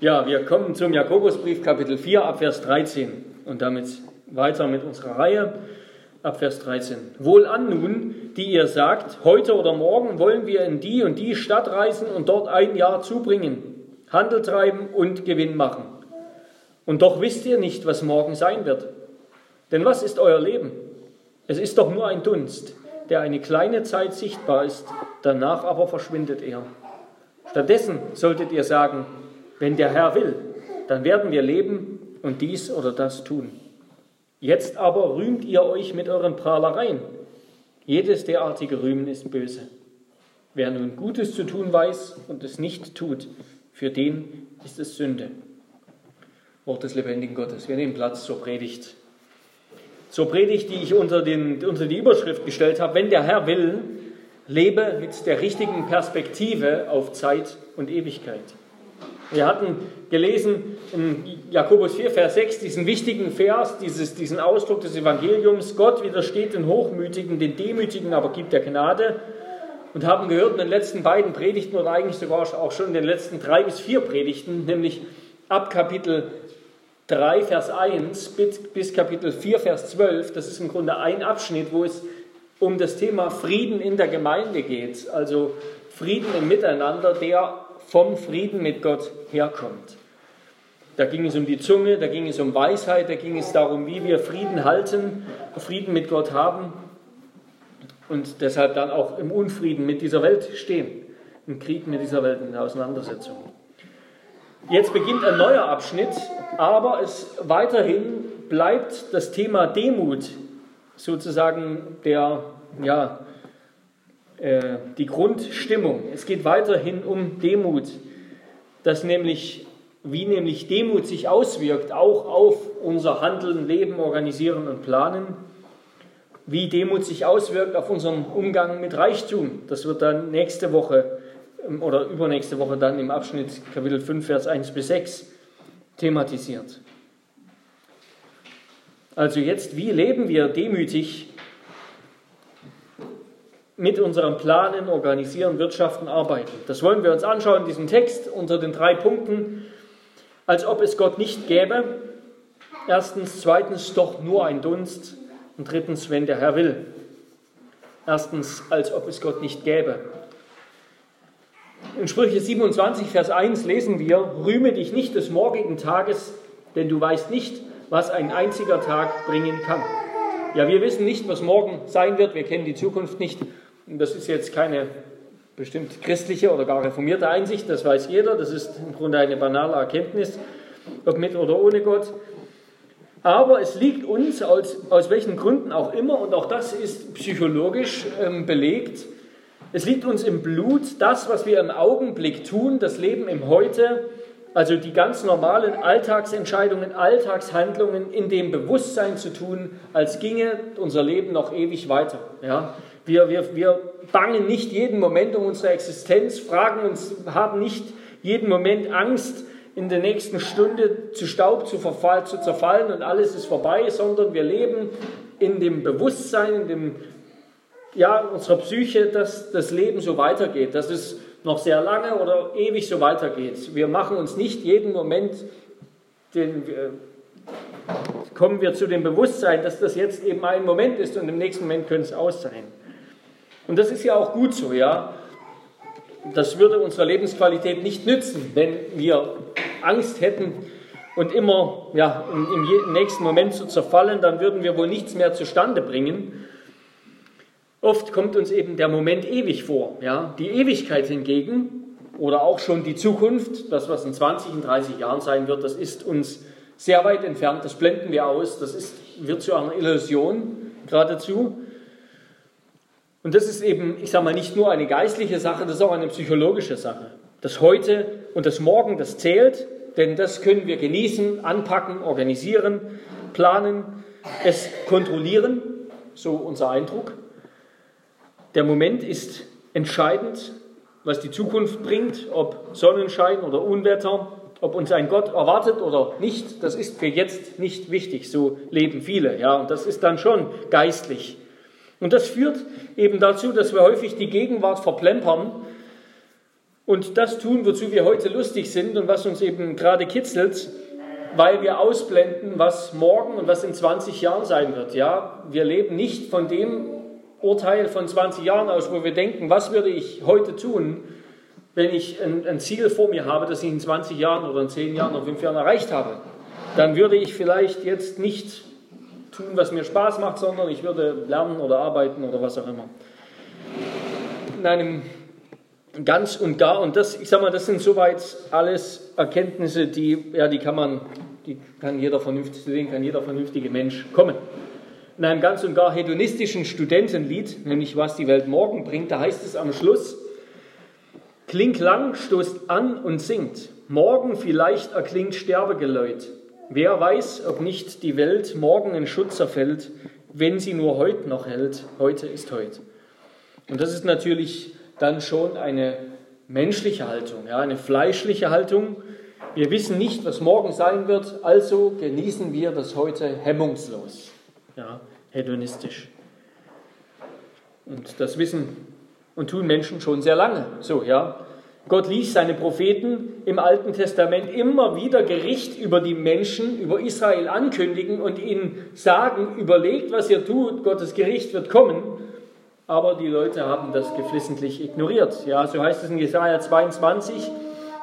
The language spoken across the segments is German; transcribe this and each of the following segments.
Ja, wir kommen zum Jakobusbrief Kapitel 4 ab Vers 13 und damit weiter mit unserer Reihe ab Vers 13. Wohlan nun, die ihr sagt, heute oder morgen wollen wir in die und die Stadt reisen und dort ein Jahr zubringen, Handel treiben und Gewinn machen. Und doch wisst ihr nicht, was morgen sein wird. Denn was ist euer Leben? Es ist doch nur ein Dunst, der eine kleine Zeit sichtbar ist, danach aber verschwindet er. Stattdessen solltet ihr sagen, wenn der Herr will, dann werden wir leben und dies oder das tun. Jetzt aber rühmt ihr euch mit euren Prahlereien. Jedes derartige Rühmen ist böse. Wer nun Gutes zu tun weiß und es nicht tut, für den ist es Sünde. Wort des lebendigen Gottes. Wir nehmen Platz zur Predigt. Zur Predigt, die ich unter, den, unter die Überschrift gestellt habe, wenn der Herr will, lebe mit der richtigen Perspektive auf Zeit und Ewigkeit. Wir hatten gelesen in Jakobus 4, Vers 6 diesen wichtigen Vers, dieses, diesen Ausdruck des Evangeliums, Gott widersteht den Hochmütigen, den Demütigen aber gibt der Gnade. Und haben gehört in den letzten beiden Predigten oder eigentlich sogar auch schon in den letzten drei bis vier Predigten, nämlich ab Kapitel 3, Vers 1 bis, bis Kapitel 4, Vers 12, das ist im Grunde ein Abschnitt, wo es um das Thema Frieden in der Gemeinde geht, also Frieden im Miteinander, der vom Frieden mit Gott herkommt. Da ging es um die Zunge, da ging es um Weisheit, da ging es darum, wie wir Frieden halten, Frieden mit Gott haben und deshalb dann auch im Unfrieden mit dieser Welt stehen, im Krieg mit dieser Welt, in der Auseinandersetzung. Jetzt beginnt ein neuer Abschnitt, aber es weiterhin bleibt das Thema Demut sozusagen der, ja, äh, die Grundstimmung. Es geht weiterhin um Demut, dass nämlich, wie nämlich Demut sich auswirkt, auch auf unser Handeln, Leben, Organisieren und Planen, wie Demut sich auswirkt auf unseren Umgang mit Reichtum. Das wird dann nächste Woche ähm, oder übernächste Woche dann im Abschnitt Kapitel 5, Vers 1 bis 6 thematisiert. Also jetzt, wie leben wir demütig mit unserem Planen, Organisieren, Wirtschaften, Arbeiten. Das wollen wir uns anschauen, diesen Text unter den drei Punkten, als ob es Gott nicht gäbe. Erstens, zweitens, doch nur ein Dunst. Und drittens, wenn der Herr will. Erstens, als ob es Gott nicht gäbe. In Sprüche 27, Vers 1 lesen wir, rühme dich nicht des morgigen Tages, denn du weißt nicht, was ein einziger Tag bringen kann. Ja, wir wissen nicht, was morgen sein wird, wir kennen die Zukunft nicht das ist jetzt keine bestimmt christliche oder gar reformierte Einsicht, das weiß jeder, das ist im Grunde eine banale Erkenntnis, ob mit oder ohne Gott. Aber es liegt uns, aus, aus welchen Gründen auch immer, und auch das ist psychologisch ähm, belegt, es liegt uns im Blut, das, was wir im Augenblick tun, das Leben im Heute, also die ganz normalen Alltagsentscheidungen, Alltagshandlungen in dem Bewusstsein zu tun, als ginge unser Leben noch ewig weiter. Ja? Wir, wir, wir bangen nicht jeden Moment um unsere Existenz, fragen uns, haben nicht jeden Moment Angst, in der nächsten Stunde zu Staub zu, verfall, zu zerfallen und alles ist vorbei, sondern wir leben in dem Bewusstsein, in dem, ja, unserer Psyche, dass das Leben so weitergeht, dass es noch sehr lange oder ewig so weitergeht. Wir machen uns nicht jeden Moment, den, äh, kommen wir zu dem Bewusstsein, dass das jetzt eben ein Moment ist und im nächsten Moment könnte es aus sein. Und das ist ja auch gut so, ja. Das würde unserer Lebensqualität nicht nützen, wenn wir Angst hätten und immer ja, im, nächsten Moment zu zerfallen, dann würden wir wohl nichts mehr zustande bringen. Oft kommt uns eben der Moment ewig vor. Ja? Die Ewigkeit hingegen oder auch schon die Zukunft, das was in 20, in 30 Jahren sein wird, das ist uns sehr weit entfernt, das blenden wir aus, das ist, wird zu einer Illusion geradezu. Und das ist eben, ich sage mal, nicht nur eine geistliche Sache, das ist auch eine psychologische Sache. Das Heute und das Morgen, das zählt, denn das können wir genießen, anpacken, organisieren, planen, es kontrollieren, so unser Eindruck. Der Moment ist entscheidend, was die Zukunft bringt, ob Sonnenschein oder Unwetter, ob uns ein Gott erwartet oder nicht, das ist für jetzt nicht wichtig. So leben viele, ja, und das ist dann schon geistlich. Und das führt eben dazu, dass wir häufig die Gegenwart verplempern und das tun, wozu wir heute lustig sind und was uns eben gerade kitzelt, weil wir ausblenden, was morgen und was in 20 Jahren sein wird. Ja, wir leben nicht von dem Urteil von 20 Jahren aus, wo wir denken, was würde ich heute tun, wenn ich ein, ein Ziel vor mir habe, das ich in 20 Jahren oder in 10 Jahren oder 5 Jahren erreicht habe. Dann würde ich vielleicht jetzt nicht tun, was mir Spaß macht, sondern ich würde lernen oder arbeiten oder was auch immer. In einem ganz und gar. Und das, ich sag mal, das sind soweit alles Erkenntnisse, die, ja, die kann man, die kann jeder vernünftig, zu denen kann jeder vernünftige Mensch kommen. In einem ganz und gar hedonistischen Studentenlied, nämlich Was die Welt morgen bringt, da heißt es am Schluss, Klingt lang, stoßt an und singt. Morgen vielleicht erklingt Sterbegeläut. Wer weiß, ob nicht die Welt morgen in Schutz erfällt, wenn sie nur heute noch hält. Heute ist heute. Und das ist natürlich dann schon eine menschliche Haltung, ja, eine fleischliche Haltung. Wir wissen nicht, was morgen sein wird, also genießen wir das heute hemmungslos, ja, hedonistisch. Und das wissen und tun Menschen schon sehr lange so, ja. Gott ließ seine Propheten im Alten Testament immer wieder Gericht über die Menschen, über Israel ankündigen und ihnen sagen, überlegt, was ihr tut, Gottes Gericht wird kommen aber die Leute haben das geflissentlich ignoriert. Ja, so heißt es in Jesaja 22,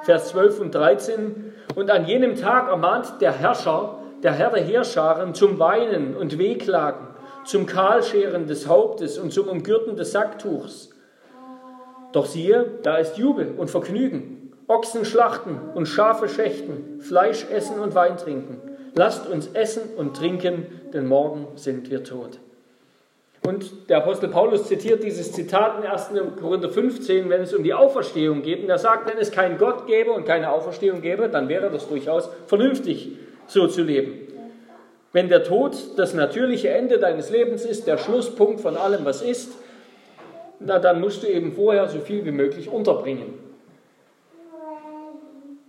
Vers 12 und 13. Und an jenem Tag ermahnt der Herrscher, der Herr der Heerscharen, zum Weinen und Wehklagen, zum Kahlscheren des Hauptes und zum Umgürten des Sacktuchs. Doch siehe, da ist Jubel und Vergnügen, Ochsen schlachten und Schafe schächten, Fleisch essen und Wein trinken. Lasst uns essen und trinken, denn morgen sind wir tot. Und der Apostel Paulus zitiert dieses Zitat in 1. Korinther 15, wenn es um die Auferstehung geht. Und er sagt, wenn es keinen Gott gäbe und keine Auferstehung gäbe, dann wäre das durchaus vernünftig, so zu leben. Wenn der Tod das natürliche Ende deines Lebens ist, der Schlusspunkt von allem, was ist, na, dann musst du eben vorher so viel wie möglich unterbringen.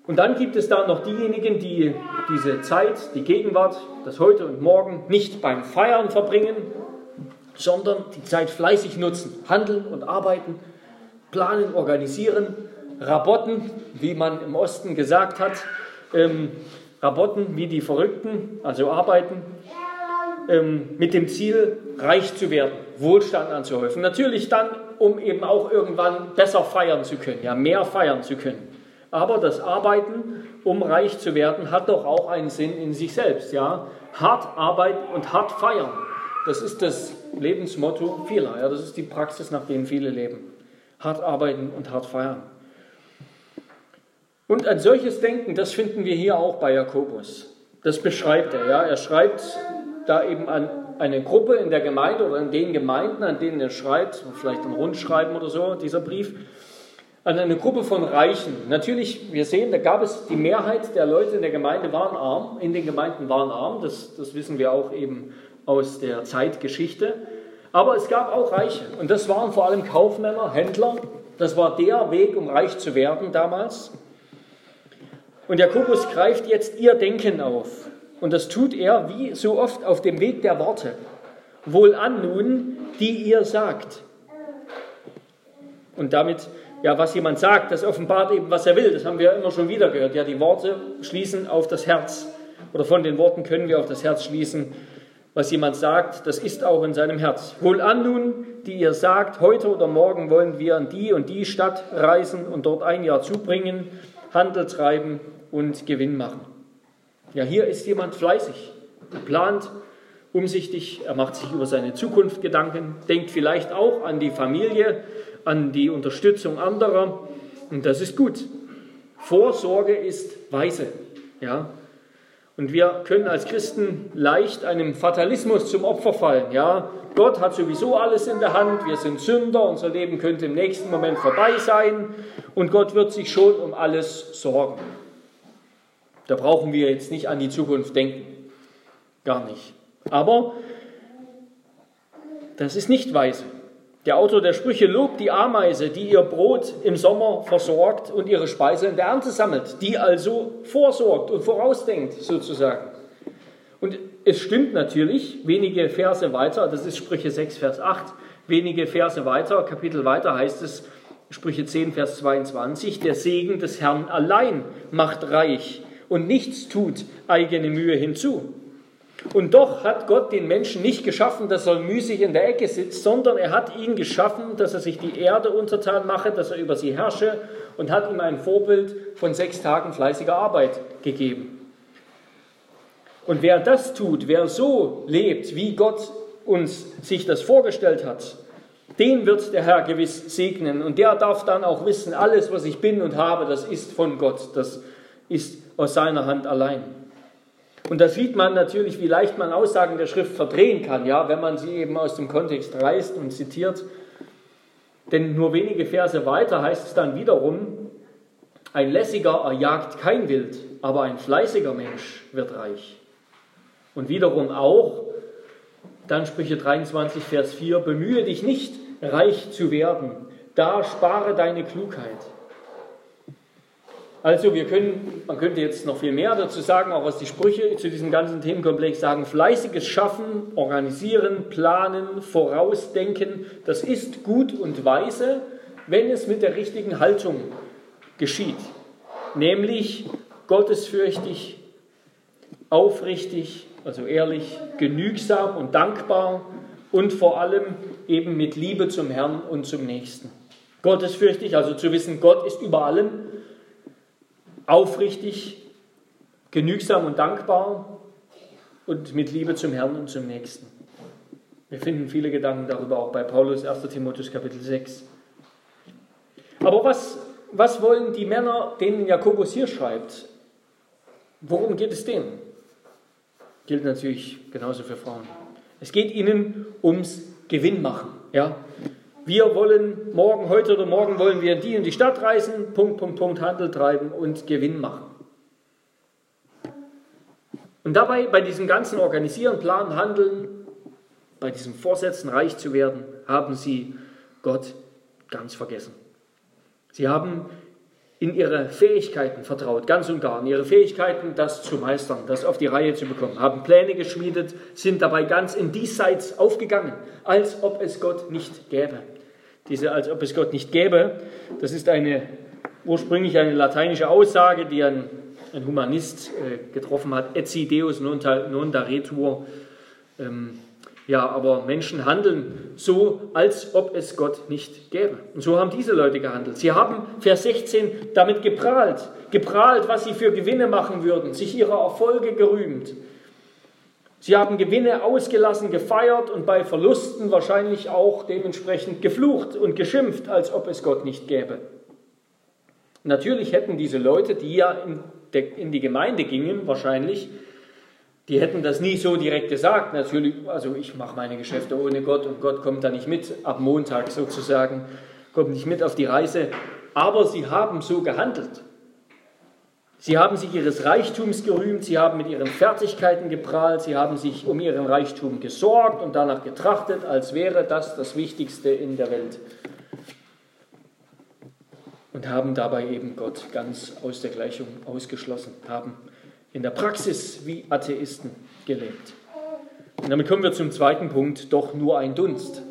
Und dann gibt es da noch diejenigen, die diese Zeit, die Gegenwart, das Heute und Morgen nicht beim Feiern verbringen, sondern die Zeit fleißig nutzen, handeln und arbeiten, planen, organisieren, rabotten, wie man im Osten gesagt hat, ähm, rabotten wie die Verrückten, also arbeiten, ähm, mit dem Ziel, reich zu werden, Wohlstand anzuhäufen. Natürlich dann, um eben auch irgendwann besser feiern zu können, ja, mehr feiern zu können. Aber das Arbeiten, um reich zu werden, hat doch auch einen Sinn in sich selbst, ja. Hart arbeiten und hart feiern. Das ist das Lebensmotto vieler. Ja, das ist die Praxis, nach der viele leben. Hart arbeiten und hart feiern. Und ein solches Denken, das finden wir hier auch bei Jakobus. Das beschreibt er. Ja. Er schreibt da eben an eine Gruppe in der Gemeinde oder in den Gemeinden, an denen er schreibt, vielleicht ein Rundschreiben oder so, dieser Brief, an eine Gruppe von Reichen. Natürlich, wir sehen, da gab es die Mehrheit der Leute in der Gemeinde waren arm, in den Gemeinden waren arm, das, das wissen wir auch eben aus der Zeitgeschichte. Aber es gab auch Reiche. Und das waren vor allem Kaufmänner, Händler. Das war der Weg, um reich zu werden damals. Und Jakobus greift jetzt ihr Denken auf. Und das tut er wie so oft auf dem Weg der Worte. Wohlan nun, die ihr sagt. Und damit, ja, was jemand sagt, das offenbart eben, was er will. Das haben wir immer schon wieder gehört. Ja, die Worte schließen auf das Herz. Oder von den Worten können wir auf das Herz schließen was jemand sagt, das ist auch in seinem Herz. Wohlan nun, die ihr sagt, heute oder morgen wollen wir in die und die Stadt reisen und dort ein Jahr zubringen, Handel treiben und Gewinn machen. Ja, hier ist jemand fleißig, plant, umsichtig, er macht sich über seine Zukunft Gedanken, denkt vielleicht auch an die Familie, an die Unterstützung anderer und das ist gut. Vorsorge ist weise. Ja, und wir können als Christen leicht einem Fatalismus zum Opfer fallen. Ja, Gott hat sowieso alles in der Hand, wir sind Sünder, unser Leben könnte im nächsten Moment vorbei sein und Gott wird sich schon um alles sorgen. Da brauchen wir jetzt nicht an die Zukunft denken. Gar nicht. Aber das ist nicht weise. Der Autor der Sprüche lobt die Ameise, die ihr Brot im Sommer versorgt und ihre Speise in der Ernte sammelt, die also vorsorgt und vorausdenkt sozusagen. Und es stimmt natürlich, wenige Verse weiter, das ist Sprüche 6, Vers 8, wenige Verse weiter, Kapitel weiter heißt es, Sprüche 10, Vers 22, der Segen des Herrn allein macht reich und nichts tut eigene Mühe hinzu. Und doch hat Gott den Menschen nicht geschaffen, dass er müßig in der Ecke sitzt, sondern er hat ihn geschaffen, dass er sich die Erde untertan mache, dass er über sie herrsche und hat ihm ein Vorbild von sechs Tagen fleißiger Arbeit gegeben. Und wer das tut, wer so lebt, wie Gott uns sich das vorgestellt hat, den wird der Herr gewiss segnen. Und der darf dann auch wissen, alles, was ich bin und habe, das ist von Gott, das ist aus seiner Hand allein. Und da sieht man natürlich, wie leicht man Aussagen der Schrift verdrehen kann, ja, wenn man sie eben aus dem Kontext reißt und zitiert. Denn nur wenige Verse weiter heißt es dann wiederum, ein lässiger erjagt kein Wild, aber ein fleißiger Mensch wird reich. Und wiederum auch, dann Sprüche 23, Vers 4, bemühe dich nicht, reich zu werden, da spare deine Klugheit. Also wir können, man könnte jetzt noch viel mehr dazu sagen, auch was die Sprüche zu diesem ganzen Themenkomplex sagen, fleißiges Schaffen, organisieren, planen, vorausdenken, das ist gut und weise, wenn es mit der richtigen Haltung geschieht, nämlich gottesfürchtig, aufrichtig, also ehrlich, genügsam und dankbar und vor allem eben mit Liebe zum Herrn und zum Nächsten. Gottesfürchtig, also zu wissen, Gott ist über allem aufrichtig, genügsam und dankbar und mit Liebe zum Herrn und zum Nächsten. Wir finden viele Gedanken darüber auch bei Paulus 1. Timotheus Kapitel 6. Aber was, was wollen die Männer, denen Jakobus hier schreibt? Worum geht es denen? Gilt natürlich genauso für Frauen. Es geht ihnen ums Gewinnmachen. Ja? Wir wollen morgen, heute oder morgen wollen wir in die in die Stadt reisen, Punkt, Punkt, Punkt, Handel treiben und Gewinn machen. Und dabei, bei diesem ganzen Organisieren, Planen, Handeln, bei diesem Vorsätzen, reich zu werden, haben sie Gott ganz vergessen. Sie haben in ihre Fähigkeiten vertraut, ganz und gar, in ihre Fähigkeiten, das zu meistern, das auf die Reihe zu bekommen, haben Pläne geschmiedet, sind dabei ganz in diesseits aufgegangen, als ob es Gott nicht gäbe diese als ob es Gott nicht gäbe, das ist eine ursprünglich eine lateinische Aussage, die ein, ein Humanist äh, getroffen hat, etsi deus non, non daretur. Ähm, ja, aber Menschen handeln so, als ob es Gott nicht gäbe. Und so haben diese Leute gehandelt. Sie haben, Vers 16, damit geprahlt, geprahlt, was sie für Gewinne machen würden, sich ihrer Erfolge gerühmt. Sie haben Gewinne ausgelassen, gefeiert und bei Verlusten wahrscheinlich auch dementsprechend geflucht und geschimpft, als ob es Gott nicht gäbe. Natürlich hätten diese Leute, die ja in, die Gemeinde gingen, wahrscheinlich, die hätten das nie so direkt gesagt. Natürlich, also ich mache meine Geschäfte ohne Gott und Gott kommt da nicht mit, ab Montag sozusagen, kommt nicht mit auf die Reise. Aber sie haben so gehandelt. Sie haben sich ihres Reichtums gerühmt, sie haben mit ihren Fertigkeiten geprahlt, sie haben sich um ihren Reichtum gesorgt und danach getrachtet, als wäre das das Wichtigste in der Welt. Und haben dabei eben Gott ganz aus der Gleichung ausgeschlossen, haben in der Praxis wie Atheisten gelebt. Und damit kommen wir zum zweiten Punkt, doch nur ein Dunst.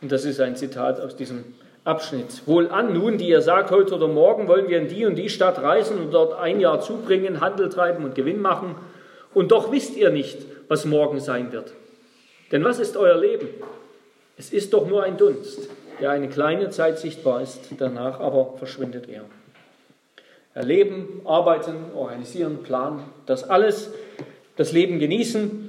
Und das ist ein Zitat aus diesem Abschnitt. Wohlan nun, die ihr sagt, heute oder morgen wollen wir in die und die Stadt reisen und dort ein Jahr zubringen, Handel treiben und Gewinn machen. Und doch wisst ihr nicht, was morgen sein wird. Denn was ist euer Leben? Es ist doch nur ein Dunst, der eine kleine Zeit sichtbar ist, danach aber verschwindet er. Erleben, arbeiten, organisieren, planen, das alles, das Leben genießen.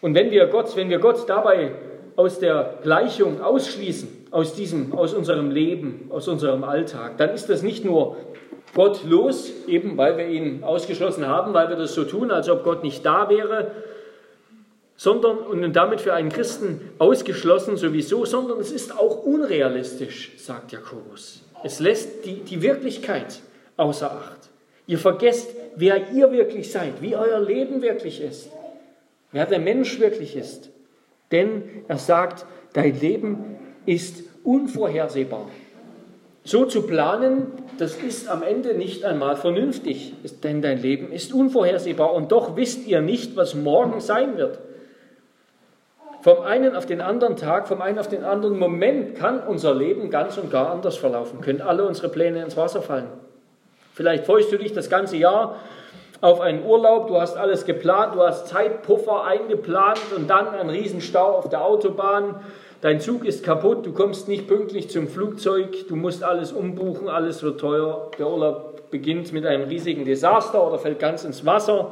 Und wenn wir Gott, wenn wir Gott dabei aus der Gleichung ausschließen, aus, diesem, aus unserem Leben, aus unserem Alltag, dann ist das nicht nur gottlos, eben weil wir ihn ausgeschlossen haben, weil wir das so tun, als ob Gott nicht da wäre, sondern und damit für einen Christen ausgeschlossen sowieso, sondern es ist auch unrealistisch, sagt Jakobus. Es lässt die, die Wirklichkeit außer Acht. Ihr vergesst, wer ihr wirklich seid, wie euer Leben wirklich ist, wer der Mensch wirklich ist. Denn er sagt, dein Leben ist unvorhersehbar. So zu planen, das ist am Ende nicht einmal vernünftig, denn dein Leben ist unvorhersehbar und doch wisst ihr nicht, was morgen sein wird. Vom einen auf den anderen Tag, vom einen auf den anderen Moment kann unser Leben ganz und gar anders verlaufen, können alle unsere Pläne ins Wasser fallen. Vielleicht freust du dich das ganze Jahr auf einen Urlaub, du hast alles geplant, du hast Zeitpuffer eingeplant und dann ein Riesenstau auf der Autobahn. Dein Zug ist kaputt, du kommst nicht pünktlich zum Flugzeug, du musst alles umbuchen, alles wird teuer. Der Urlaub beginnt mit einem riesigen Desaster oder fällt ganz ins Wasser.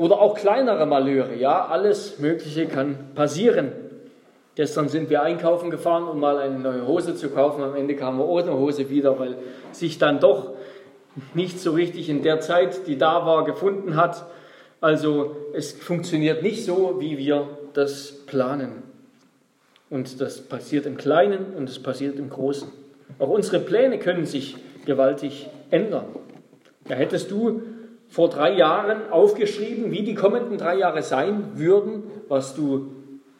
Oder auch kleinere Malheure, ja, alles Mögliche kann passieren. Gestern sind wir einkaufen gefahren, um mal eine neue Hose zu kaufen. Am Ende kamen wir ohne Hose wieder, weil sich dann doch nicht so richtig in der Zeit, die da war, gefunden hat. Also es funktioniert nicht so, wie wir das planen. Und das passiert im Kleinen und es passiert im Großen. Auch unsere Pläne können sich gewaltig ändern. Da hättest du vor drei Jahren aufgeschrieben, wie die kommenden drei Jahre sein würden, was du,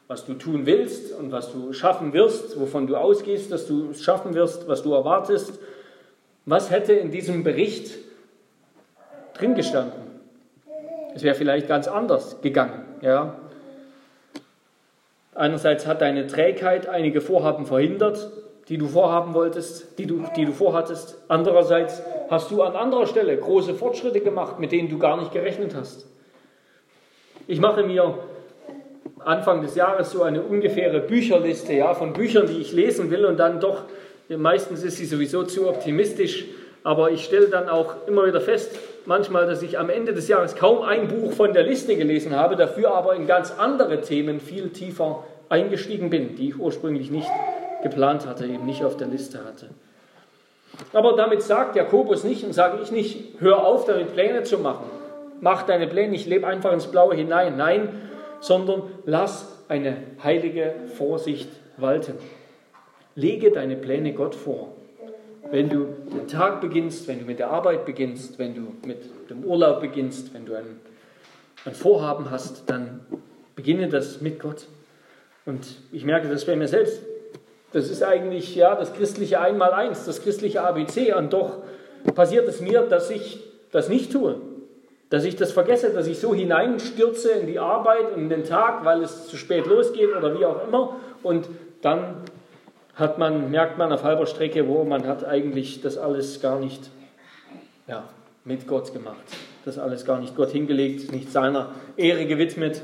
was du tun willst und was du schaffen wirst, wovon du ausgehst, dass du es schaffen wirst, was du erwartest. Was hätte in diesem Bericht drin gestanden? Es wäre vielleicht ganz anders gegangen. Ja? Einerseits hat deine Trägheit einige Vorhaben verhindert, die du vorhaben wolltest, die du, die du vorhattest. Andererseits hast du an anderer Stelle große Fortschritte gemacht, mit denen du gar nicht gerechnet hast. Ich mache mir Anfang des Jahres so eine ungefähre Bücherliste ja, von Büchern, die ich lesen will und dann doch, meistens ist sie sowieso zu optimistisch, aber ich stelle dann auch immer wieder fest, manchmal, dass ich am Ende des Jahres kaum ein Buch von der Liste gelesen habe, dafür aber in ganz andere Themen viel tiefer eingestiegen bin, die ich ursprünglich nicht geplant hatte, eben nicht auf der Liste hatte. Aber damit sagt Jakobus nicht und sage ich nicht, hör auf, damit Pläne zu machen. Mach deine Pläne, ich lebe einfach ins Blaue hinein. Nein, sondern lass eine heilige Vorsicht walten. Lege deine Pläne Gott vor. Wenn du den Tag beginnst, wenn du mit der Arbeit beginnst, wenn du mit dem Urlaub beginnst, wenn du ein, ein Vorhaben hast, dann beginne das mit Gott. Und ich merke das bei mir selbst. Das ist eigentlich ja das christliche Einmaleins, das christliche ABC. Und doch passiert es mir, dass ich das nicht tue. Dass ich das vergesse, dass ich so hineinstürze in die Arbeit und in den Tag, weil es zu spät losgeht oder wie auch immer. Und dann hat man, merkt man auf halber Strecke, wo man hat eigentlich das alles gar nicht ja, mit Gott gemacht. Das alles gar nicht Gott hingelegt, nicht seiner Ehre gewidmet,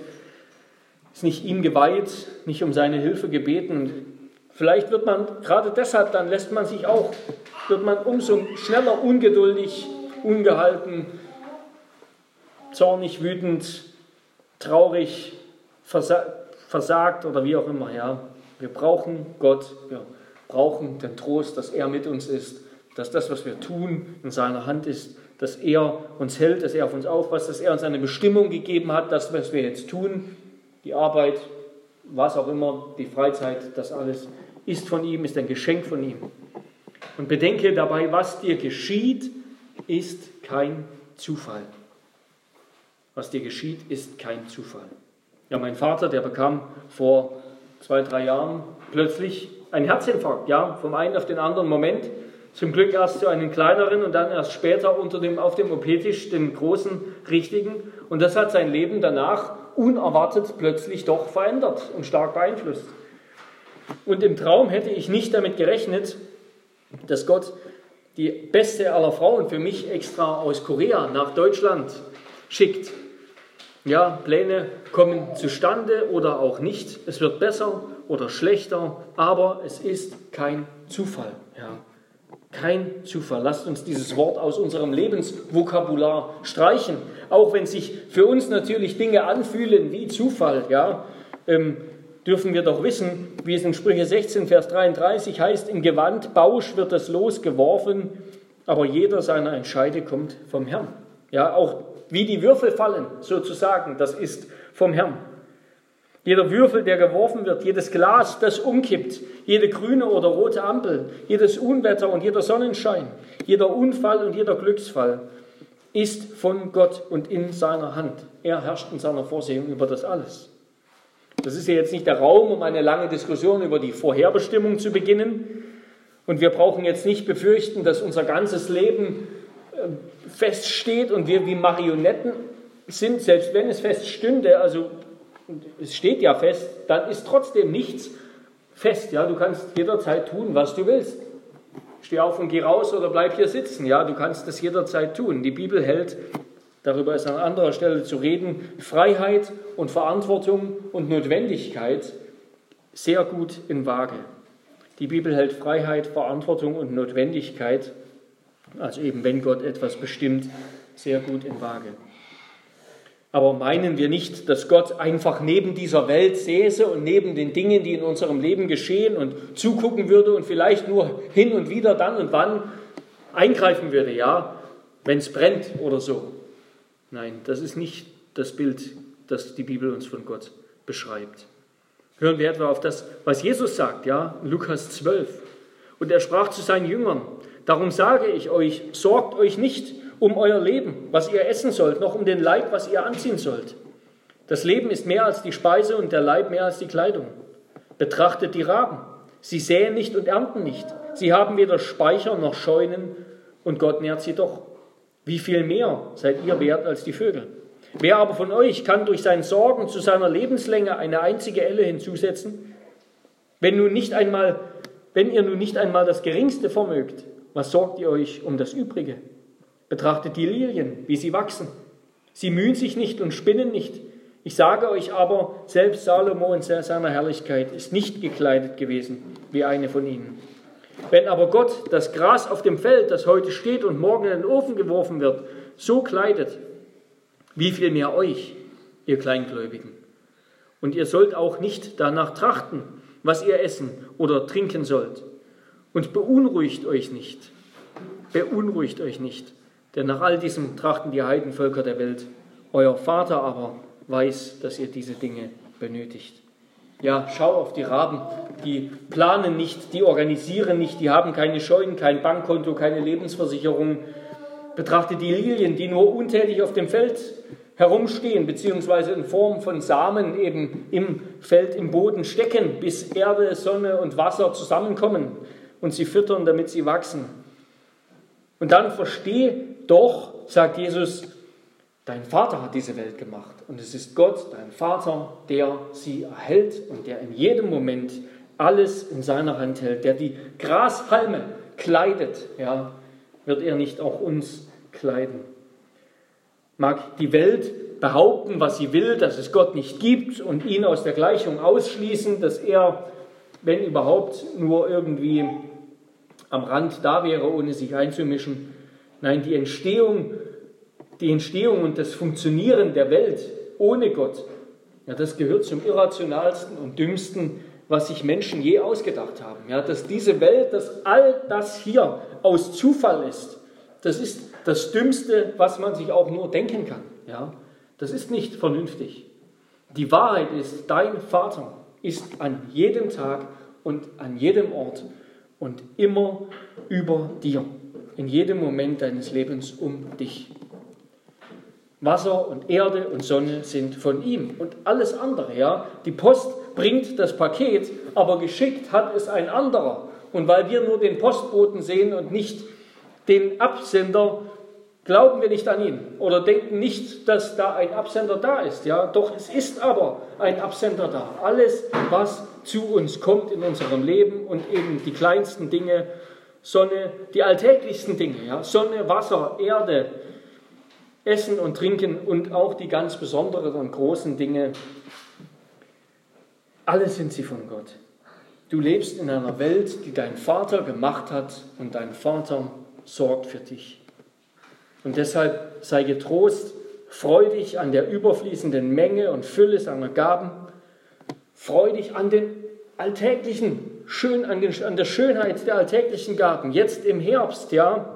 ist nicht ihm geweiht, nicht um seine Hilfe gebeten. Vielleicht wird man, gerade deshalb, dann lässt man sich auch, wird man umso schneller ungeduldig, ungehalten, zornig, wütend, traurig, versagt oder wie auch immer. Ja. Wir brauchen Gott, wir brauchen den Trost, dass er mit uns ist, dass das, was wir tun, in seiner Hand ist, dass er uns hält, dass er auf uns aufpasst, dass er uns eine Bestimmung gegeben hat, das, was wir jetzt tun, die Arbeit, was auch immer, die Freizeit, das alles ist von ihm, ist ein Geschenk von ihm. Und bedenke dabei, was dir geschieht, ist kein Zufall. Was dir geschieht, ist kein Zufall. Ja, mein Vater, der bekam vor zwei, drei Jahren plötzlich einen Herzinfarkt. Ja, vom einen auf den anderen Moment. Zum Glück erst zu einem kleineren und dann erst später unter dem, auf dem OP-Tisch den großen, richtigen. Und das hat sein Leben danach unerwartet plötzlich doch verändert und stark beeinflusst. Und im Traum hätte ich nicht damit gerechnet, dass Gott die beste aller Frauen für mich extra aus Korea nach Deutschland schickt. Ja, Pläne kommen zustande oder auch nicht. Es wird besser oder schlechter, aber es ist kein Zufall. Ja. Kein Zufall. Lasst uns dieses Wort aus unserem Lebensvokabular streichen. Auch wenn sich für uns natürlich Dinge anfühlen wie Zufall. Ja. Ähm, dürfen wir doch wissen, wie es in Sprüche 16, Vers 33 heißt, in Gewand Bausch wird das Los geworfen, aber jeder seiner Entscheide kommt vom Herrn. Ja, auch wie die Würfel fallen, sozusagen, das ist vom Herrn. Jeder Würfel, der geworfen wird, jedes Glas, das umkippt, jede grüne oder rote Ampel, jedes Unwetter und jeder Sonnenschein, jeder Unfall und jeder Glücksfall ist von Gott und in seiner Hand. Er herrscht in seiner Vorsehung über das alles. Das ist ja jetzt nicht der Raum, um eine lange Diskussion über die Vorherbestimmung zu beginnen. Und wir brauchen jetzt nicht befürchten, dass unser ganzes Leben äh, feststeht und wir wie Marionetten sind, selbst wenn es feststünde. Also es steht ja fest, dann ist trotzdem nichts fest. Ja, du kannst jederzeit tun, was du willst. Steh auf und geh raus oder bleib hier sitzen. Ja, du kannst das jederzeit tun. Die Bibel hält, darüber ist an anderer Stelle zu reden, Freiheit und Verantwortung und Notwendigkeit sehr gut in Waage. Die Bibel hält Freiheit, Verantwortung und Notwendigkeit, also eben wenn Gott etwas bestimmt, sehr gut in Waage. Aber meinen wir nicht, dass Gott einfach neben dieser Welt säße und neben den Dingen, die in unserem Leben geschehen und zugucken würde und vielleicht nur hin und wieder dann und wann eingreifen würde, ja, wenn es brennt oder so. Nein, das ist nicht das Bild, das die Bibel uns von Gott beschreibt. Hören wir etwa auf das, was Jesus sagt, ja, Lukas 12. Und er sprach zu seinen Jüngern, darum sage ich euch, sorgt euch nicht um euer Leben, was ihr essen sollt, noch um den Leib, was ihr anziehen sollt. Das Leben ist mehr als die Speise und der Leib mehr als die Kleidung. Betrachtet die Raben. Sie säen nicht und ernten nicht. Sie haben weder Speicher noch Scheunen und Gott nährt sie doch. Wie viel mehr seid ihr wert als die Vögel? Wer aber von euch kann durch sein Sorgen zu seiner Lebenslänge eine einzige Elle hinzusetzen? Wenn, nun nicht einmal, wenn ihr nun nicht einmal das Geringste vermögt, was sorgt ihr euch um das Übrige? Betrachtet die Lilien, wie sie wachsen. Sie mühen sich nicht und spinnen nicht. Ich sage euch aber, selbst Salomo in seiner Herrlichkeit ist nicht gekleidet gewesen wie eine von ihnen. Wenn aber Gott das Gras auf dem Feld, das heute steht und morgen in den Ofen geworfen wird, so kleidet, wie viel mehr euch, ihr Kleingläubigen. Und ihr sollt auch nicht danach trachten, was ihr essen oder trinken sollt. Und beunruhigt euch nicht. Beunruhigt euch nicht. Denn nach all diesem trachten die Heidenvölker der Welt. Euer Vater aber weiß, dass ihr diese Dinge benötigt. Ja, schau auf die Raben. Die planen nicht, die organisieren nicht, die haben keine Scheunen, kein Bankkonto, keine Lebensversicherung. Betrachte die Lilien, die nur untätig auf dem Feld herumstehen, beziehungsweise in Form von Samen eben im Feld, im Boden stecken, bis Erde, Sonne und Wasser zusammenkommen und sie füttern, damit sie wachsen. Und dann verstehe doch, sagt Jesus, dein Vater hat diese Welt gemacht und es ist Gott, dein Vater, der sie erhält und der in jedem Moment alles in seiner Hand hält, der die Graspalme kleidet, ja, wird er nicht auch uns kleiden. Mag die Welt behaupten, was sie will, dass es Gott nicht gibt und ihn aus der Gleichung ausschließen, dass er, wenn überhaupt, nur irgendwie am Rand da wäre, ohne sich einzumischen. Nein, die Entstehung, die Entstehung und das Funktionieren der Welt ohne Gott, ja, das gehört zum irrationalsten und dümmsten, was sich Menschen je ausgedacht haben. Ja, dass diese Welt, dass all das hier aus Zufall ist, das ist das Dümmste, was man sich auch nur denken kann. Ja, das ist nicht vernünftig. Die Wahrheit ist, dein Vater ist an jedem Tag und an jedem Ort und immer über dir, in jedem Moment deines Lebens um dich. Wasser und Erde und Sonne sind von ihm und alles andere, ja. Die Post bringt das Paket, aber geschickt hat es ein anderer. Und weil wir nur den Postboten sehen und nicht den Absender, glauben wir nicht an ihn oder denken nicht, dass da ein Absender da ist. Ja, doch es ist aber ein Absender da. Alles, was zu uns kommt in unserem Leben und eben die kleinsten Dinge, Sonne, die alltäglichsten Dinge, ja, Sonne, Wasser, Erde, Essen und Trinken und auch die ganz besonderen und großen Dinge, alle sind sie von Gott. Du lebst in einer Welt, die dein Vater gemacht hat und dein Vater sorgt für dich. Und deshalb sei getrost, freu dich an der überfließenden Menge und Fülle seiner Gaben, freu dich an den alltäglichen, schön, an, den, an der Schönheit der alltäglichen Gaben, jetzt im Herbst, ja,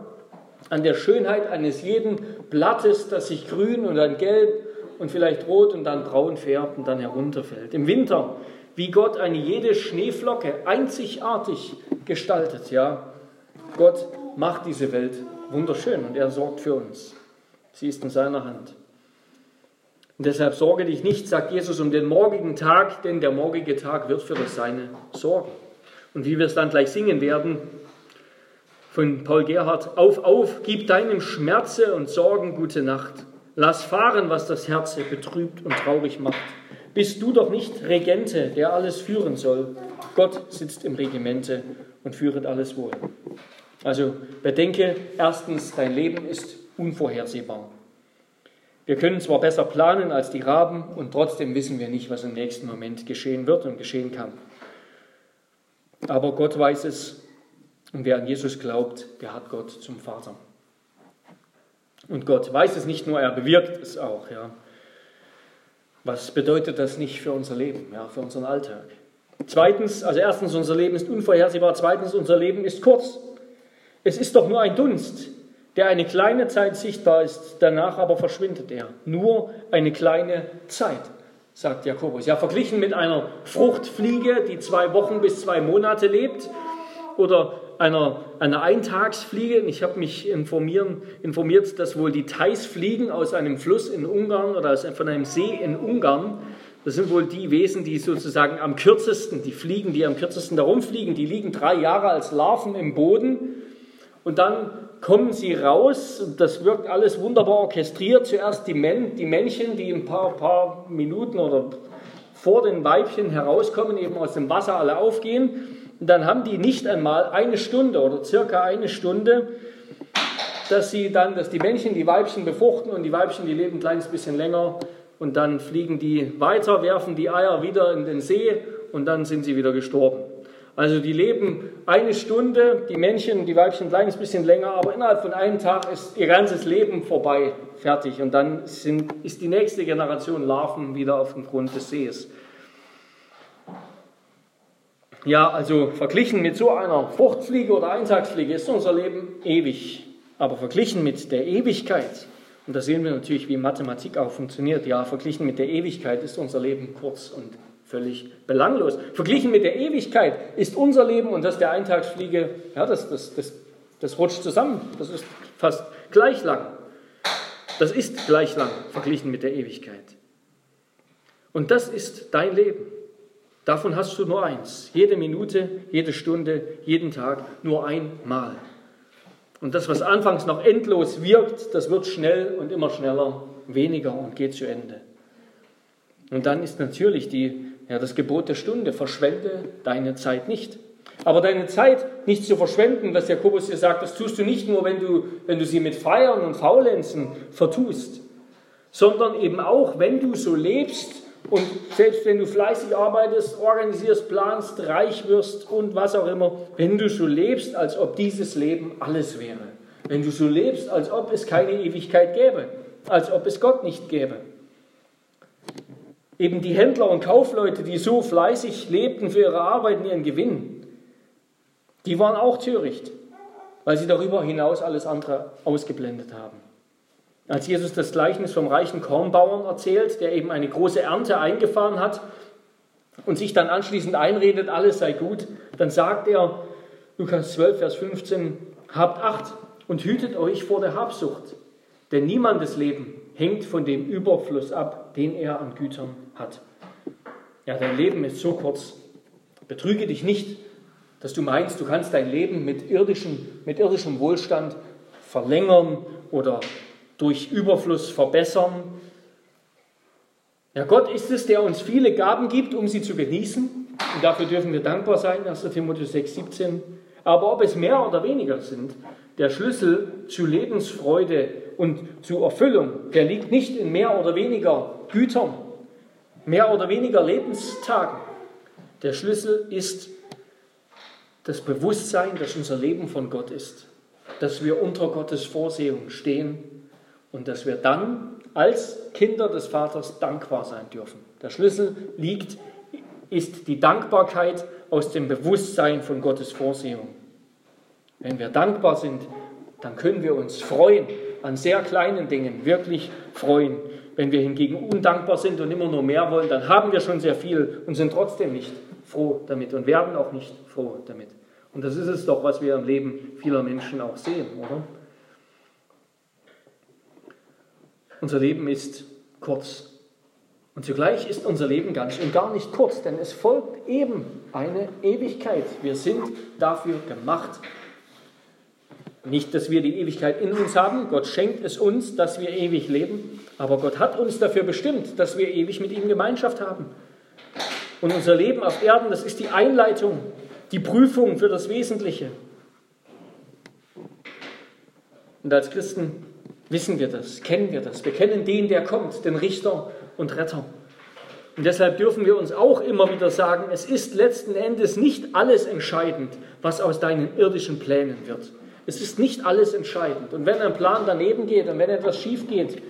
an der Schönheit eines jeden Blattes, das sich grün und dann gelb und vielleicht rot und dann braun färbt und dann herunterfällt. Im Winter, wie Gott eine jede Schneeflocke einzigartig gestaltet, ja. Gott macht diese Welt wunderschön und er sorgt für uns. Sie ist in seiner Hand. Und deshalb sorge dich nicht, sagt Jesus, um den morgigen Tag, denn der morgige Tag wird für das Seine sorgen. Und wie wir es dann gleich singen werden, von Paul Gerhard, auf, auf, gib deinem Schmerze und Sorgen gute Nacht. Lass fahren, was das Herz betrübt und traurig macht. bist du doch nicht Regente, der alles führen soll. Gott sitzt im Regimente und führet alles wohl. Also bedenke erstens, dein Leben ist unvorhersehbar. Wir können zwar besser planen als die Raben und trotzdem wissen wir nicht, was im nächsten Moment geschehen wird und geschehen kann. Aber Gott weiß es und wer an Jesus glaubt, der hat Gott zum Vater. Und Gott weiß es nicht nur, er bewirkt es auch. Ja. Was bedeutet das nicht für unser Leben, ja, für unseren Alltag? Zweitens, also erstens, unser Leben ist unvorhersehbar. Zweitens, unser Leben ist kurz. Es ist doch nur ein Dunst, der eine kleine Zeit sichtbar ist, danach aber verschwindet er. Nur eine kleine Zeit, sagt Jakobus. Ja, verglichen mit einer Fruchtfliege, die zwei Wochen bis zwei Monate lebt, oder einer, einer Eintagsfliege. Ich habe mich informiert, dass wohl die Theisfliegen aus einem Fluss in Ungarn oder aus, von einem See in Ungarn, das sind wohl die Wesen, die sozusagen am kürzesten, die Fliegen, die am kürzesten darum fliegen, die liegen drei Jahre als Larven im Boden und dann kommen sie raus das wirkt alles wunderbar orchestriert. Zuerst die, Män die Männchen, die ein paar, paar Minuten oder vor den Weibchen herauskommen, eben aus dem Wasser alle aufgehen. Und dann haben die nicht einmal eine Stunde oder circa eine Stunde, dass sie dann, dass die Männchen die Weibchen befruchten und die Weibchen, die leben ein kleines bisschen länger und dann fliegen die weiter, werfen die Eier wieder in den See und dann sind sie wieder gestorben. Also die leben eine Stunde, die Männchen und die Weibchen ein kleines bisschen länger, aber innerhalb von einem Tag ist ihr ganzes Leben vorbei, fertig. Und dann sind, ist die nächste Generation Larven wieder auf dem Grund des Sees. Ja, also verglichen mit so einer Fruchtfliege oder Eintagsfliege ist unser Leben ewig. Aber verglichen mit der Ewigkeit, und da sehen wir natürlich, wie Mathematik auch funktioniert, ja, verglichen mit der Ewigkeit ist unser Leben kurz und völlig belanglos. Verglichen mit der Ewigkeit ist unser Leben und das der Eintagsfliege, ja, das, das, das, das rutscht zusammen. Das ist fast gleich lang. Das ist gleich lang verglichen mit der Ewigkeit. Und das ist dein Leben. Davon hast du nur eins. Jede Minute, jede Stunde, jeden Tag nur einmal. Und das, was anfangs noch endlos wirkt, das wird schnell und immer schneller weniger und geht zu Ende. Und dann ist natürlich die, ja, das Gebot der Stunde, verschwende deine Zeit nicht. Aber deine Zeit nicht zu verschwenden, was Jakobus hier sagt, das tust du nicht nur, wenn du, wenn du sie mit Feiern und Faulenzen vertust, sondern eben auch, wenn du so lebst, und selbst wenn du fleißig arbeitest, organisierst, planst, reich wirst und was auch immer, wenn du so lebst, als ob dieses Leben alles wäre. Wenn du so lebst, als ob es keine Ewigkeit gäbe, als ob es Gott nicht gäbe. Eben die Händler und Kaufleute, die so fleißig lebten für ihre Arbeit und ihren Gewinn, die waren auch töricht, weil sie darüber hinaus alles andere ausgeblendet haben. Als Jesus das Gleichnis vom reichen Kornbauern erzählt, der eben eine große Ernte eingefahren hat und sich dann anschließend einredet, alles sei gut, dann sagt er, Lukas 12, Vers 15, habt Acht und hütet euch vor der Habsucht, denn niemandes Leben hängt von dem Überfluss ab, den er an Gütern hat. Ja, dein Leben ist so kurz. Betrüge dich nicht, dass du meinst, du kannst dein Leben mit irdischem, mit irdischem Wohlstand verlängern oder durch Überfluss verbessern. Ja, Gott ist es, der uns viele Gaben gibt, um sie zu genießen. Und dafür dürfen wir dankbar sein, 1. Timotheus 6, 17. Aber ob es mehr oder weniger sind, der Schlüssel zu Lebensfreude und zu Erfüllung, der liegt nicht in mehr oder weniger Gütern, mehr oder weniger Lebenstagen. Der Schlüssel ist das Bewusstsein, dass unser Leben von Gott ist, dass wir unter Gottes Vorsehung stehen und dass wir dann als Kinder des Vaters dankbar sein dürfen. Der Schlüssel liegt, ist die Dankbarkeit aus dem Bewusstsein von Gottes Vorsehung. Wenn wir dankbar sind, dann können wir uns freuen an sehr kleinen Dingen, wirklich freuen. Wenn wir hingegen undankbar sind und immer nur mehr wollen, dann haben wir schon sehr viel und sind trotzdem nicht froh damit und werden auch nicht froh damit. Und das ist es doch, was wir im Leben vieler Menschen auch sehen, oder? Unser Leben ist kurz. Und zugleich ist unser Leben ganz und gar nicht kurz, denn es folgt eben eine Ewigkeit. Wir sind dafür gemacht. Nicht, dass wir die Ewigkeit in uns haben, Gott schenkt es uns, dass wir ewig leben, aber Gott hat uns dafür bestimmt, dass wir ewig mit ihm Gemeinschaft haben. Und unser Leben auf Erden, das ist die Einleitung, die Prüfung für das Wesentliche. Und als Christen wissen wir das, kennen wir das. Wir kennen den, der kommt, den Richter und Retter. Und deshalb dürfen wir uns auch immer wieder sagen, es ist letzten Endes nicht alles entscheidend, was aus deinen irdischen Plänen wird. Es ist nicht alles entscheidend. Und wenn ein Plan daneben geht und wenn etwas schief geht,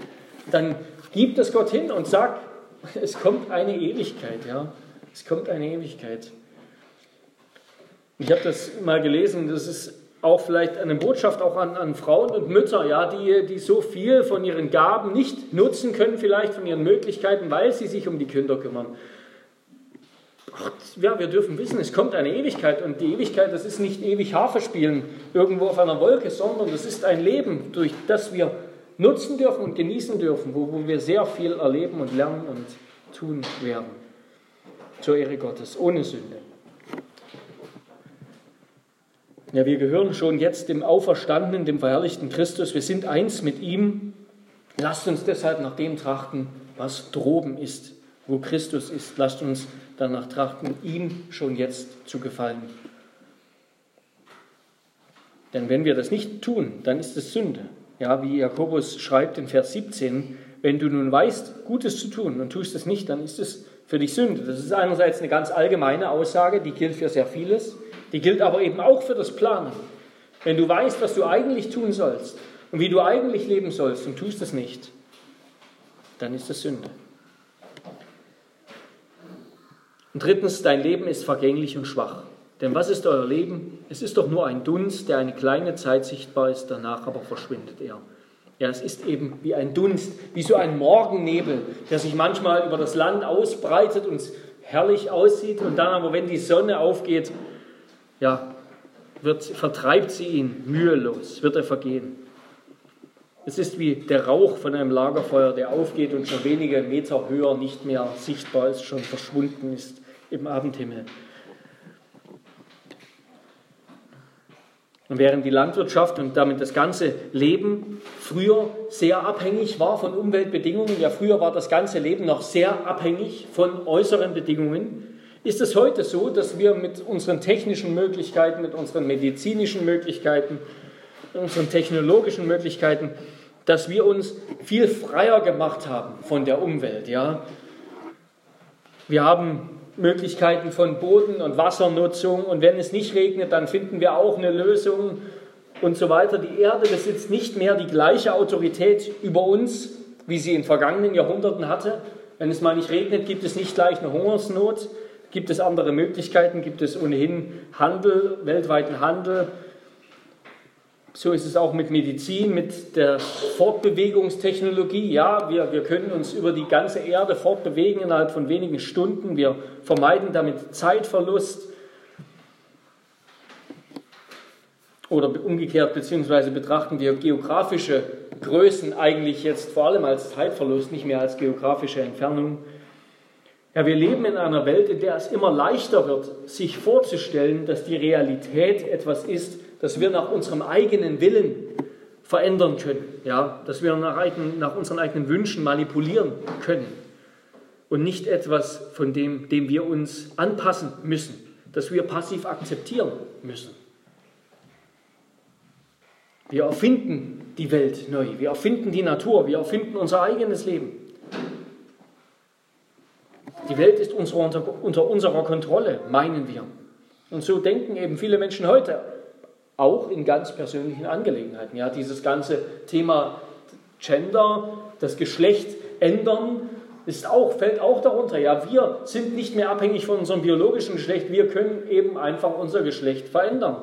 dann gibt es Gott hin und sagt, es kommt eine Ewigkeit, ja. Es kommt eine Ewigkeit. Ich habe das mal gelesen, das ist auch vielleicht eine Botschaft auch an, an Frauen und Mütter, ja, die, die so viel von ihren Gaben nicht nutzen können, vielleicht von ihren Möglichkeiten, weil sie sich um die Kinder kümmern. Ja, wir dürfen wissen, es kommt eine Ewigkeit und die Ewigkeit, das ist nicht ewig Harfe spielen irgendwo auf einer Wolke, sondern das ist ein Leben, durch das wir nutzen dürfen und genießen dürfen, wo, wo wir sehr viel erleben und lernen und tun werden. Zur Ehre Gottes, ohne Sünde. Ja, wir gehören schon jetzt dem Auferstandenen, dem verherrlichten Christus. Wir sind eins mit ihm. Lasst uns deshalb nach dem trachten, was droben ist, wo Christus ist. Lasst uns danach trachten, ihm schon jetzt zu gefallen. Denn wenn wir das nicht tun, dann ist es Sünde. Ja, wie Jakobus schreibt in Vers 17, wenn du nun weißt, Gutes zu tun und tust es nicht, dann ist es für dich Sünde. Das ist einerseits eine ganz allgemeine Aussage, die gilt für sehr vieles. Die gilt aber eben auch für das Planen. Wenn du weißt, was du eigentlich tun sollst und wie du eigentlich leben sollst und tust es nicht, dann ist das Sünde. Und drittens, dein Leben ist vergänglich und schwach. Denn was ist euer Leben? Es ist doch nur ein Dunst, der eine kleine Zeit sichtbar ist, danach aber verschwindet er. Ja, es ist eben wie ein Dunst, wie so ein Morgennebel, der sich manchmal über das Land ausbreitet und herrlich aussieht und dann aber, wenn die Sonne aufgeht, ja, wird, vertreibt sie ihn mühelos, wird er vergehen. Es ist wie der Rauch von einem Lagerfeuer, der aufgeht und schon wenige Meter höher nicht mehr sichtbar ist, schon verschwunden ist im Abendhimmel. Und während die Landwirtschaft und damit das ganze Leben früher sehr abhängig war von Umweltbedingungen, ja früher war das ganze Leben noch sehr abhängig von äußeren Bedingungen, ist es heute so, dass wir mit unseren technischen Möglichkeiten, mit unseren medizinischen Möglichkeiten, unseren technologischen Möglichkeiten, dass wir uns viel freier gemacht haben von der Umwelt. Ja? Wir haben Möglichkeiten von Boden- und Wassernutzung und wenn es nicht regnet, dann finden wir auch eine Lösung und so weiter. Die Erde besitzt nicht mehr die gleiche Autorität über uns, wie sie in vergangenen Jahrhunderten hatte. Wenn es mal nicht regnet, gibt es nicht gleich eine Hungersnot. Gibt es andere Möglichkeiten? Gibt es ohnehin Handel, weltweiten Handel? So ist es auch mit Medizin, mit der Fortbewegungstechnologie. Ja, wir, wir können uns über die ganze Erde fortbewegen innerhalb von wenigen Stunden. Wir vermeiden damit Zeitverlust. Oder umgekehrt, beziehungsweise betrachten wir geografische Größen eigentlich jetzt vor allem als Zeitverlust, nicht mehr als geografische Entfernung. Ja, wir leben in einer Welt, in der es immer leichter wird, sich vorzustellen, dass die Realität etwas ist, das wir nach unserem eigenen Willen verändern können, ja, dass wir nach, eigen, nach unseren eigenen Wünschen manipulieren können und nicht etwas, von dem, dem wir uns anpassen müssen, das wir passiv akzeptieren müssen. Wir erfinden die Welt neu, wir erfinden die Natur, wir erfinden unser eigenes Leben. Die Welt ist unter, unter unserer Kontrolle, meinen wir. Und so denken eben viele Menschen heute, auch in ganz persönlichen Angelegenheiten. Ja, dieses ganze Thema Gender, das Geschlecht ändern, ist auch, fällt auch darunter. Ja, wir sind nicht mehr abhängig von unserem biologischen Geschlecht, wir können eben einfach unser Geschlecht verändern.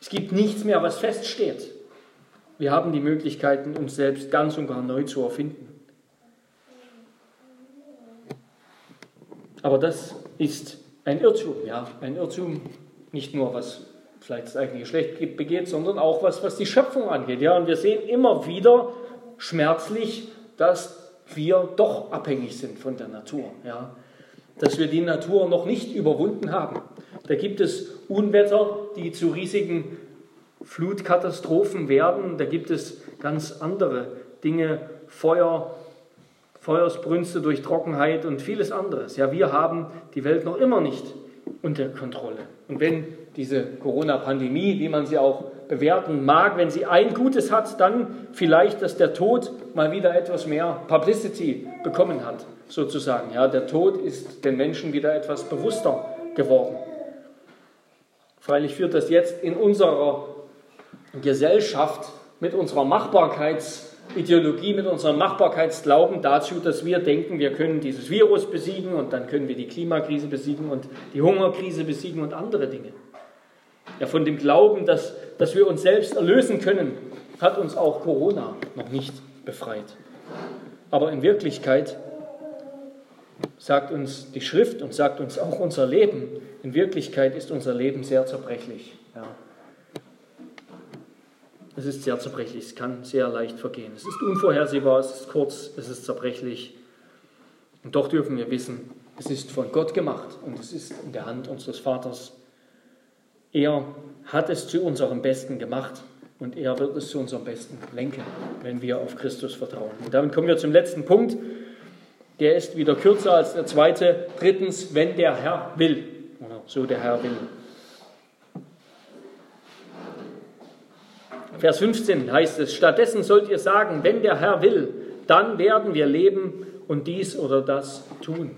Es gibt nichts mehr, was feststeht. Wir haben die Möglichkeiten, uns selbst ganz und gar neu zu erfinden. Aber das ist ein Irrtum, ja, ein Irrtum, nicht nur was vielleicht das eigene Geschlecht begeht, sondern auch was, was die Schöpfung angeht. Ja, und wir sehen immer wieder schmerzlich, dass wir doch abhängig sind von der Natur. Ja, dass wir die Natur noch nicht überwunden haben. Da gibt es Unwetter, die zu riesigen Flutkatastrophen werden, da gibt es ganz andere Dinge, Feuer, Feuersbrünste durch Trockenheit und vieles anderes. Ja, wir haben die Welt noch immer nicht unter Kontrolle. Und wenn diese Corona-Pandemie, wie man sie auch bewerten mag, wenn sie ein Gutes hat, dann vielleicht, dass der Tod mal wieder etwas mehr Publicity bekommen hat, sozusagen. Ja, der Tod ist den Menschen wieder etwas bewusster geworden. Freilich führt das jetzt in unserer Gesellschaft mit unserer Machbarkeitsideologie, mit unserem Machbarkeitsglauben dazu, dass wir denken, wir können dieses Virus besiegen und dann können wir die Klimakrise besiegen und die Hungerkrise besiegen und andere Dinge. Ja, von dem Glauben, dass, dass wir uns selbst erlösen können, hat uns auch Corona noch nicht befreit. Aber in Wirklichkeit sagt uns die Schrift und sagt uns auch unser Leben, in Wirklichkeit ist unser Leben sehr zerbrechlich. Ja. Es ist sehr zerbrechlich, es kann sehr leicht vergehen. Es ist unvorhersehbar, es ist kurz, es ist zerbrechlich. Und doch dürfen wir wissen, es ist von Gott gemacht und es ist in der Hand unseres Vaters. Er hat es zu unserem Besten gemacht und er wird es zu unserem Besten lenken, wenn wir auf Christus vertrauen. Und damit kommen wir zum letzten Punkt. Der ist wieder kürzer als der zweite. Drittens, wenn der Herr will. Oder so der Herr will. Vers 15 heißt es, stattdessen sollt ihr sagen, wenn der Herr will, dann werden wir leben und dies oder das tun.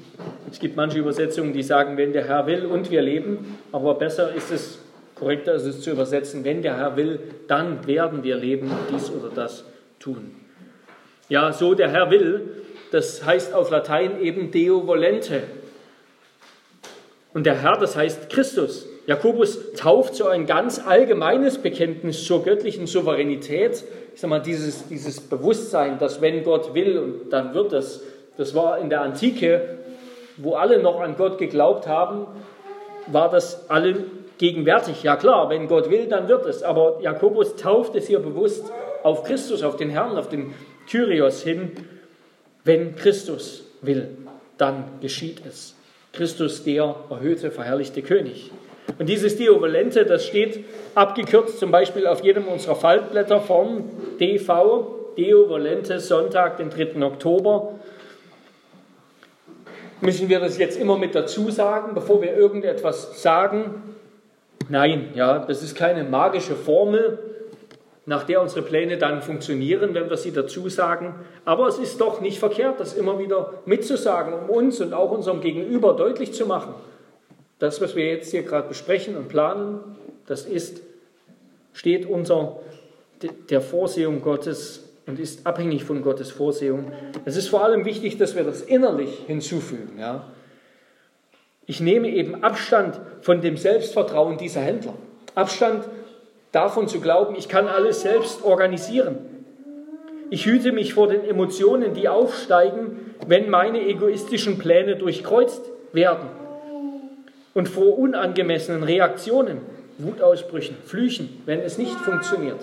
Es gibt manche Übersetzungen, die sagen, wenn der Herr will und wir leben, aber besser ist es, korrekter ist es zu übersetzen, wenn der Herr will, dann werden wir leben dies oder das tun. Ja, so der Herr will, das heißt auf Latein eben Deo volente. Und der Herr, das heißt Christus. Jakobus tauft so ein ganz allgemeines Bekenntnis zur göttlichen Souveränität. Ich sage mal, dieses, dieses Bewusstsein, dass wenn Gott will, und dann wird es, das war in der Antike, wo alle noch an Gott geglaubt haben, war das allen gegenwärtig. Ja klar, wenn Gott will, dann wird es. Aber Jakobus tauft es hier bewusst auf Christus, auf den Herrn, auf den Kyrios hin wenn Christus will, dann geschieht es. Christus, der erhöhte, verherrlichte König. Und dieses Diovalente, das steht abgekürzt zum Beispiel auf jedem unserer Faltblätter vom DV, Diovalente, Sonntag, den 3. Oktober. Müssen wir das jetzt immer mit dazu sagen, bevor wir irgendetwas sagen? Nein, ja, das ist keine magische Formel, nach der unsere Pläne dann funktionieren, wenn wir sie dazu sagen. Aber es ist doch nicht verkehrt, das immer wieder mitzusagen, um uns und auch unserem Gegenüber deutlich zu machen. Das, was wir jetzt hier gerade besprechen und planen, das ist, steht unter der Vorsehung Gottes und ist abhängig von Gottes Vorsehung. Es ist vor allem wichtig, dass wir das innerlich hinzufügen. Ja. Ich nehme eben Abstand von dem Selbstvertrauen dieser Händler. Abstand davon zu glauben, ich kann alles selbst organisieren. Ich hüte mich vor den Emotionen, die aufsteigen, wenn meine egoistischen Pläne durchkreuzt werden. Und vor unangemessenen Reaktionen, Wutausbrüchen, Flüchen, wenn es nicht funktioniert.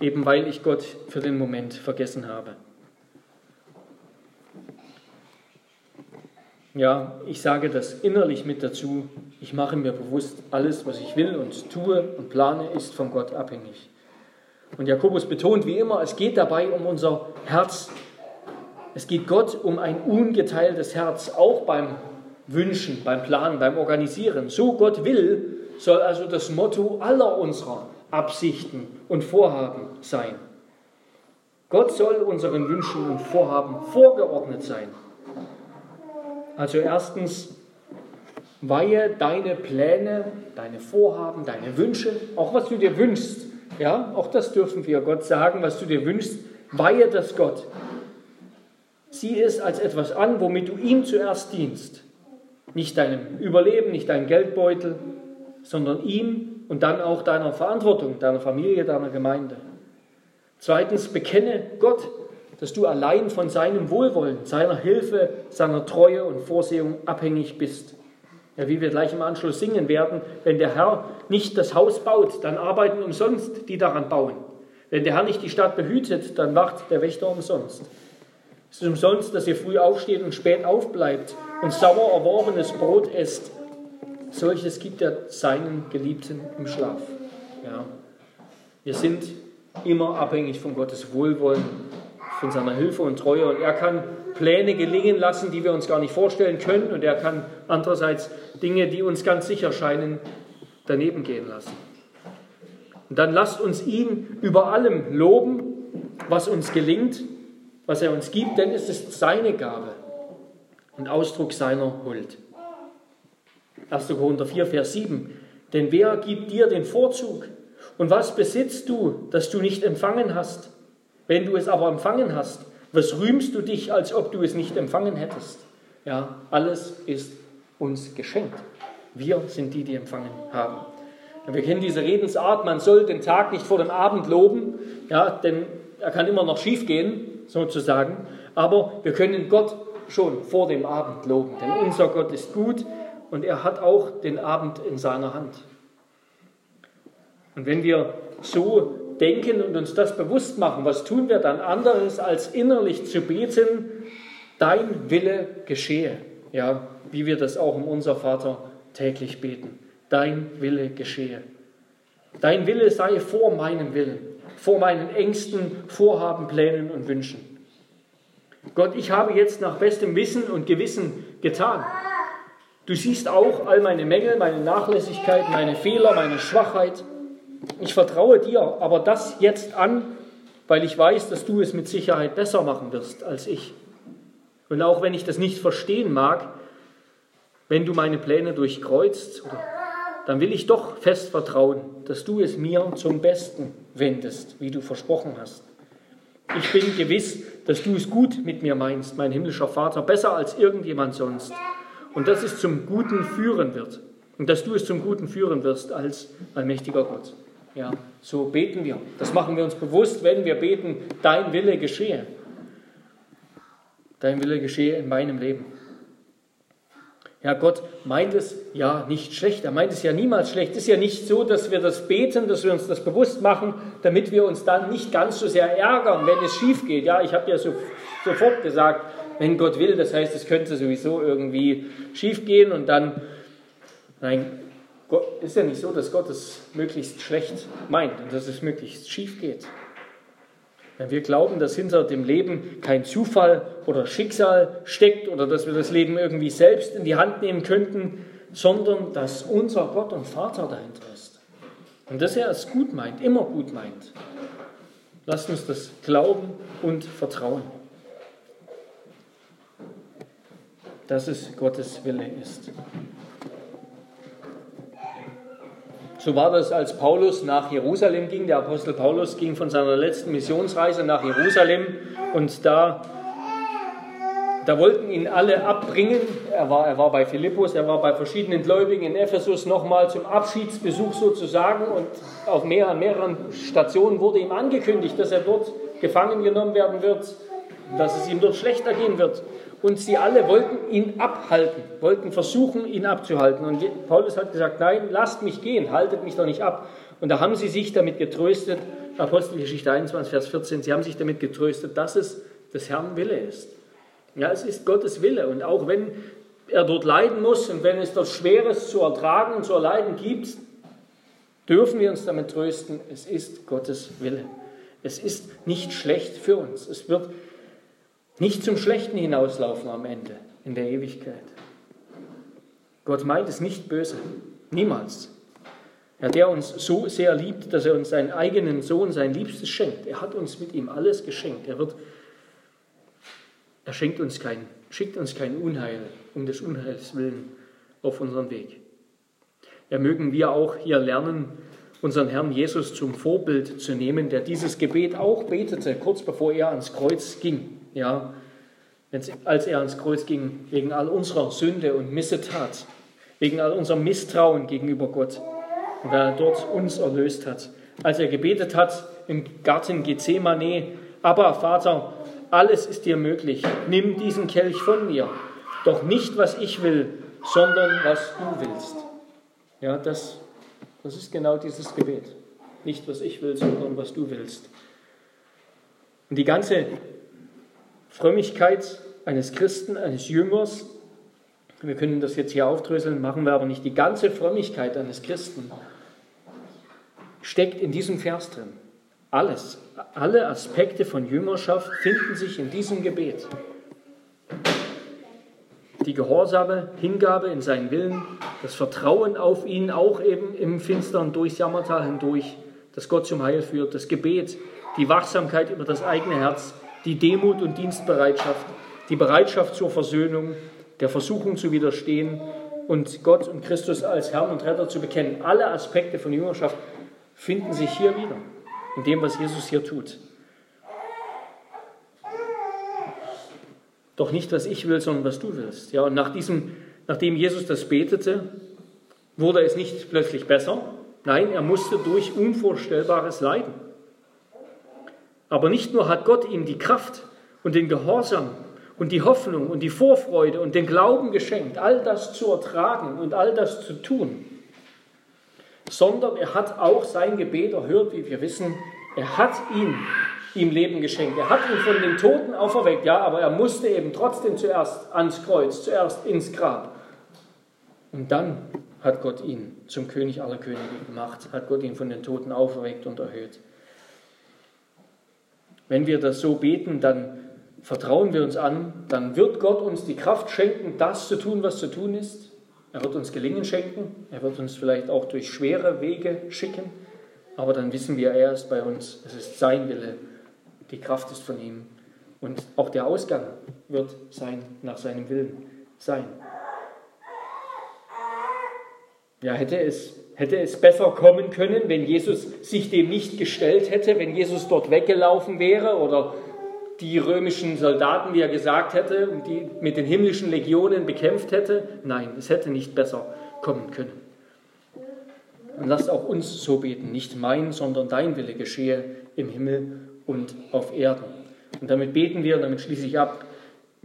Eben weil ich Gott für den Moment vergessen habe. Ja, ich sage das innerlich mit dazu. Ich mache mir bewusst, alles, was ich will und tue und plane, ist von Gott abhängig. Und Jakobus betont wie immer, es geht dabei um unser Herz. Es geht Gott um ein ungeteiltes Herz, auch beim Wünschen, beim Planen, beim Organisieren. So Gott will, soll also das Motto aller unserer Absichten und Vorhaben sein. Gott soll unseren Wünschen und Vorhaben vorgeordnet sein. Also erstens, weihe deine Pläne, deine Vorhaben, deine Wünsche, auch was du dir wünschst. Ja, auch das dürfen wir Gott sagen, was du dir wünschst, weihe das Gott. Sieh es als etwas an, womit du ihm zuerst dienst. Nicht deinem Überleben, nicht deinem Geldbeutel, sondern ihm und dann auch deiner Verantwortung, deiner Familie, deiner Gemeinde. Zweitens, bekenne Gott dass du allein von seinem Wohlwollen, seiner Hilfe, seiner Treue und Vorsehung abhängig bist. Ja, wie wir gleich im Anschluss singen werden, wenn der Herr nicht das Haus baut, dann arbeiten umsonst die daran bauen. Wenn der Herr nicht die Stadt behütet, dann wacht der Wächter umsonst. Es ist umsonst, dass ihr früh aufsteht und spät aufbleibt und sauer erworbenes Brot esst. solches gibt er seinen Geliebten im Schlaf. Ja. Wir sind immer abhängig von Gottes Wohlwollen, von seiner Hilfe und Treue. Und er kann Pläne gelingen lassen, die wir uns gar nicht vorstellen können. Und er kann andererseits Dinge, die uns ganz sicher scheinen, daneben gehen lassen. Und dann lasst uns ihn über allem loben, was uns gelingt, was er uns gibt, denn es ist seine Gabe und Ausdruck seiner Huld. 1. Korinther 4, Vers 7. Denn wer gibt dir den Vorzug? Und was besitzt du, das du nicht empfangen hast? Wenn du es aber empfangen hast, was rühmst du dich, als ob du es nicht empfangen hättest? Ja, alles ist uns geschenkt. Wir sind die, die empfangen haben. Wir kennen diese Redensart, man soll den Tag nicht vor dem Abend loben, ja, denn er kann immer noch schiefgehen, sozusagen. Aber wir können Gott schon vor dem Abend loben, denn unser Gott ist gut und er hat auch den Abend in seiner Hand. Und wenn wir so denken und uns das bewusst machen, was tun wir dann anderes, als innerlich zu beten, dein Wille geschehe. Ja, wie wir das auch im Unser Vater täglich beten. Dein Wille geschehe. Dein Wille sei vor meinem Willen, vor meinen Ängsten, Vorhaben, Plänen und Wünschen. Gott, ich habe jetzt nach bestem Wissen und Gewissen getan. Du siehst auch all meine Mängel, meine Nachlässigkeit, meine Fehler, meine Schwachheit. Ich vertraue dir aber das jetzt an, weil ich weiß, dass du es mit Sicherheit besser machen wirst als ich. Und auch wenn ich das nicht verstehen mag, wenn du meine Pläne durchkreuzt, dann will ich doch fest vertrauen, dass du es mir zum Besten wendest, wie du versprochen hast. Ich bin gewiss, dass du es gut mit mir meinst, mein himmlischer Vater, besser als irgendjemand sonst. Und dass es zum Guten führen wird. Und dass du es zum Guten führen wirst als allmächtiger Gott. Ja, so beten wir. Das machen wir uns bewusst, wenn wir beten, dein Wille geschehe. Dein Wille geschehe in meinem Leben. Ja, Gott meint es ja nicht schlecht. Er meint es ja niemals schlecht. Es ist ja nicht so, dass wir das beten, dass wir uns das bewusst machen, damit wir uns dann nicht ganz so sehr ärgern, wenn es schief geht. Ja, ich habe ja so, sofort gesagt, wenn Gott will, das heißt, es könnte sowieso irgendwie schief gehen und dann, nein, ist ja nicht so, dass Gott es möglichst schlecht meint und dass es möglichst schief geht. Wenn wir glauben, dass hinter dem Leben kein Zufall oder Schicksal steckt oder dass wir das Leben irgendwie selbst in die Hand nehmen könnten, sondern dass unser Gott und Vater dahinter ist. Und dass er es gut meint, immer gut meint. Lasst uns das glauben und vertrauen. Dass es Gottes Wille ist. So war das, als Paulus nach Jerusalem ging. Der Apostel Paulus ging von seiner letzten Missionsreise nach Jerusalem und da, da wollten ihn alle abbringen. Er war, er war bei Philippus, er war bei verschiedenen Gläubigen in Ephesus nochmal zum Abschiedsbesuch sozusagen und auf mehr, an mehreren Stationen wurde ihm angekündigt, dass er dort gefangen genommen werden wird, dass es ihm dort schlechter gehen wird. Und sie alle wollten ihn abhalten, wollten versuchen, ihn abzuhalten. Und Paulus hat gesagt, nein, lasst mich gehen, haltet mich doch nicht ab. Und da haben sie sich damit getröstet, Apostelgeschichte 21, Vers 14, sie haben sich damit getröstet, dass es des Herrn Wille ist. Ja, es ist Gottes Wille. Und auch wenn er dort leiden muss und wenn es dort Schweres zu ertragen und zu erleiden gibt, dürfen wir uns damit trösten, es ist Gottes Wille. Es ist nicht schlecht für uns. Es wird nicht zum Schlechten hinauslaufen am Ende, in der Ewigkeit. Gott meint es nicht böse, niemals. Ja, der uns so sehr liebt, dass er uns seinen eigenen Sohn, sein Liebstes schenkt. Er hat uns mit ihm alles geschenkt. Er wird, er schenkt uns kein, schickt uns kein Unheil um des Unheils willen auf unseren Weg. Ja, mögen wir auch hier lernen, unseren Herrn Jesus zum Vorbild zu nehmen, der dieses Gebet auch betete, kurz bevor er ans Kreuz ging. Ja, als er ans Kreuz ging, wegen all unserer Sünde und Missetat, wegen all unserem Misstrauen gegenüber Gott, weil er dort uns erlöst hat. Als er gebetet hat im Garten Gethsemane, aber Vater, alles ist dir möglich, nimm diesen Kelch von mir, doch nicht was ich will, sondern was du willst. Ja, das, das ist genau dieses Gebet. Nicht was ich will, sondern was du willst. Und die ganze Frömmigkeit eines Christen, eines Jüngers, Wir können das jetzt hier aufdröseln, machen wir aber nicht. Die ganze Frömmigkeit eines Christen steckt in diesem Vers drin. Alles, alle Aspekte von Jüngerschaft finden sich in diesem Gebet. Die gehorsame Hingabe in seinen Willen, das Vertrauen auf ihn, auch eben im finsteren durchs Jammertal hindurch, das Gott zum Heil führt, das Gebet, die Wachsamkeit über das eigene Herz, die Demut und Dienstbereitschaft, die Bereitschaft zur Versöhnung, der Versuchung zu widerstehen und Gott und Christus als Herrn und Retter zu bekennen. Alle Aspekte von Jüngerschaft finden sich hier wieder, in dem, was Jesus hier tut. Doch nicht, was ich will, sondern was du willst. Ja, und nach diesem, nachdem Jesus das betete, wurde es nicht plötzlich besser. Nein, er musste durch Unvorstellbares leiden. Aber nicht nur hat Gott ihm die Kraft und den Gehorsam und die Hoffnung und die Vorfreude und den Glauben geschenkt, all das zu ertragen und all das zu tun, sondern er hat auch sein Gebet erhört, wie wir wissen. Er hat ihn, ihm Leben geschenkt. Er hat ihn von den Toten auferweckt, ja, aber er musste eben trotzdem zuerst ans Kreuz, zuerst ins Grab. Und dann hat Gott ihn zum König aller Könige gemacht, hat Gott ihn von den Toten auferweckt und erhöht. Wenn wir das so beten, dann vertrauen wir uns an, dann wird Gott uns die Kraft schenken, das zu tun, was zu tun ist. Er wird uns Gelingen schenken, er wird uns vielleicht auch durch schwere Wege schicken, aber dann wissen wir, er ist bei uns, es ist sein Wille, die Kraft ist von ihm und auch der Ausgang wird sein, nach seinem Willen sein. Ja, hätte es, hätte es besser kommen können, wenn Jesus sich dem nicht gestellt hätte, wenn Jesus dort weggelaufen wäre oder die römischen Soldaten, wie er gesagt hätte, die mit den himmlischen Legionen bekämpft hätte. Nein, es hätte nicht besser kommen können. Und lasst auch uns so beten, nicht mein, sondern dein Wille geschehe im Himmel und auf Erden. Und damit beten wir, damit schließe ich ab,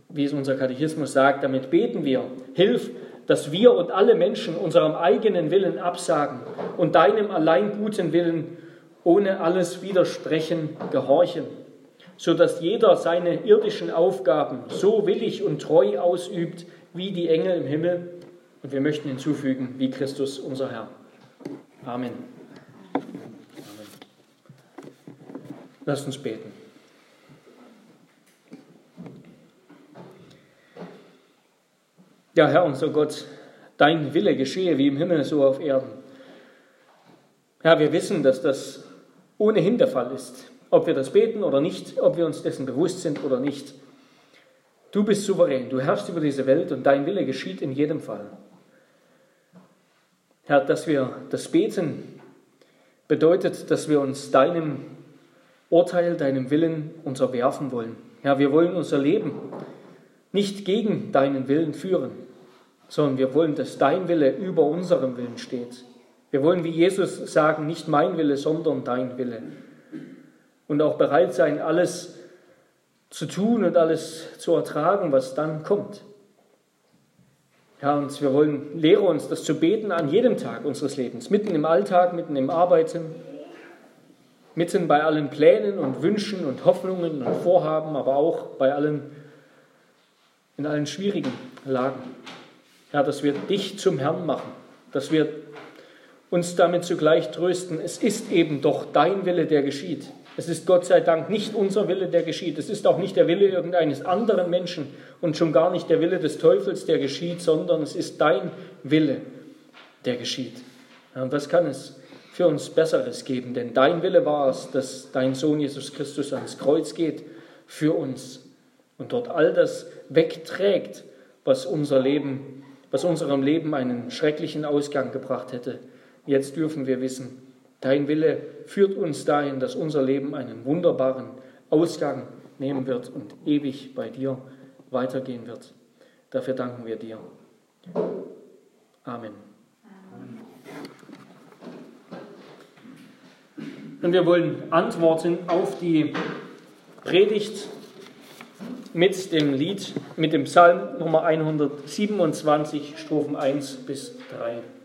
wie es unser Katechismus sagt, damit beten wir, hilf, dass wir und alle Menschen unserem eigenen Willen absagen und deinem allein guten Willen ohne alles Widersprechen gehorchen so dass jeder seine irdischen Aufgaben so willig und treu ausübt wie die Engel im Himmel. Und wir möchten hinzufügen, wie Christus unser Herr. Amen. Amen. Lasst uns beten. Ja, Herr, unser Gott, dein Wille geschehe wie im Himmel, so auf Erden. Herr, wir wissen, dass das ohnehin der Fall ist ob wir das beten oder nicht, ob wir uns dessen bewusst sind oder nicht. Du bist souverän, du herrschst über diese Welt und dein Wille geschieht in jedem Fall. Herr, dass wir das Beten bedeutet, dass wir uns deinem Urteil, deinem Willen unterwerfen wollen. Herr, wir wollen unser Leben nicht gegen deinen Willen führen, sondern wir wollen, dass dein Wille über unserem Willen steht. Wir wollen, wie Jesus sagen, nicht mein Wille, sondern dein Wille und auch bereit sein, alles zu tun und alles zu ertragen, was dann kommt. Ja, und wir wollen, lehre uns das zu beten an jedem Tag unseres Lebens, mitten im Alltag, mitten im Arbeiten, mitten bei allen Plänen und Wünschen und Hoffnungen und Vorhaben, aber auch bei allen, in allen schwierigen Lagen. Ja, dass wir dich zum Herrn machen, dass wir uns damit zugleich trösten. Es ist eben doch dein Wille, der geschieht. Es ist Gott sei Dank nicht unser Wille, der geschieht. Es ist auch nicht der Wille irgendeines anderen Menschen und schon gar nicht der Wille des Teufels, der geschieht, sondern es ist dein Wille, der geschieht. Und was kann es für uns Besseres geben? Denn dein Wille war es, dass dein Sohn Jesus Christus ans Kreuz geht für uns und dort all das wegträgt, was unser Leben, was unserem Leben einen schrecklichen Ausgang gebracht hätte. Jetzt dürfen wir wissen, Dein Wille führt uns dahin, dass unser Leben einen wunderbaren Ausgang nehmen wird und ewig bei dir weitergehen wird. Dafür danken wir dir. Amen. Und wir wollen antworten auf die Predigt mit dem Lied, mit dem Psalm Nummer 127, Strophen 1 bis 3.